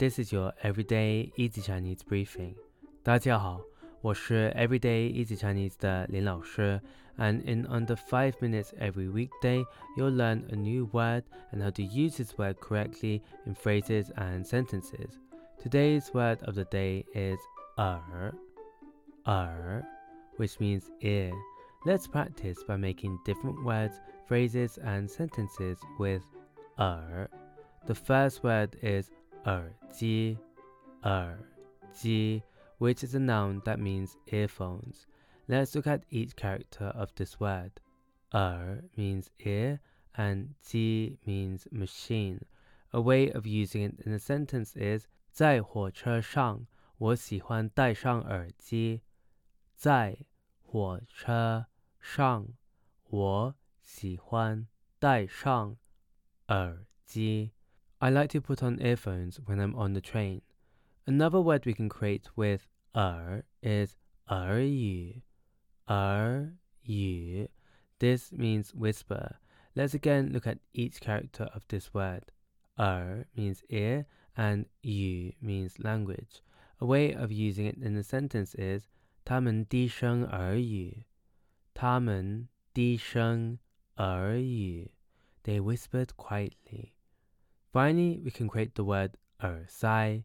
This is your everyday easy Chinese briefing. 大家好，我是 Everyday Easy Chinese 的林老师，and in under five minutes every weekday, you'll learn a new word and how to use this word correctly in phrases and sentences. Today's word of the day is er, er, which means ear. Let's practice by making different words, phrases, and sentences with er. The first word is 耳机,耳机, which is a noun that means earphones. Let's look at each character of this word. 耳 means ear and 机 means machine. A way of using it in a sentence is 在火车上，我喜欢戴上耳机。在火车上，我喜欢戴上耳机。 I like to put on earphones when I'm on the train. Another word we can create with er is 耳语,耳语. This means whisper. Let's again look at each character of this word. Er means ear and yu means language. A way of using it in a sentence is 他们低声耳语。他们低声耳语。They whispered quietly. Finally, we can create the word er sai,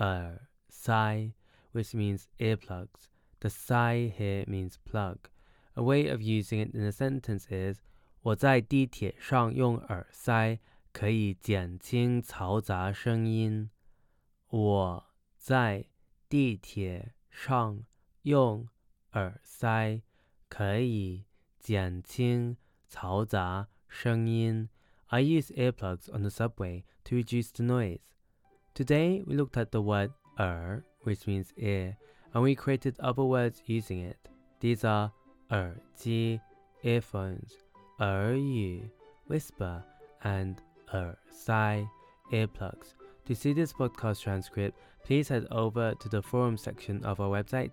er sai, which means earplugs. The sai here means plug. A way of using it in a sentence is 我在地铁上用耳塞可以减轻嘈杂声音。我在地铁上用耳塞可以减轻嘈杂声音。 I use earplugs on the subway to reduce the noise. Today we looked at the word er, which means ear, and we created other words using it. These are 耳机 earphones, 耳语 whisper, and 耳塞 earplugs. To see this podcast transcript, please head over to the forum section of our website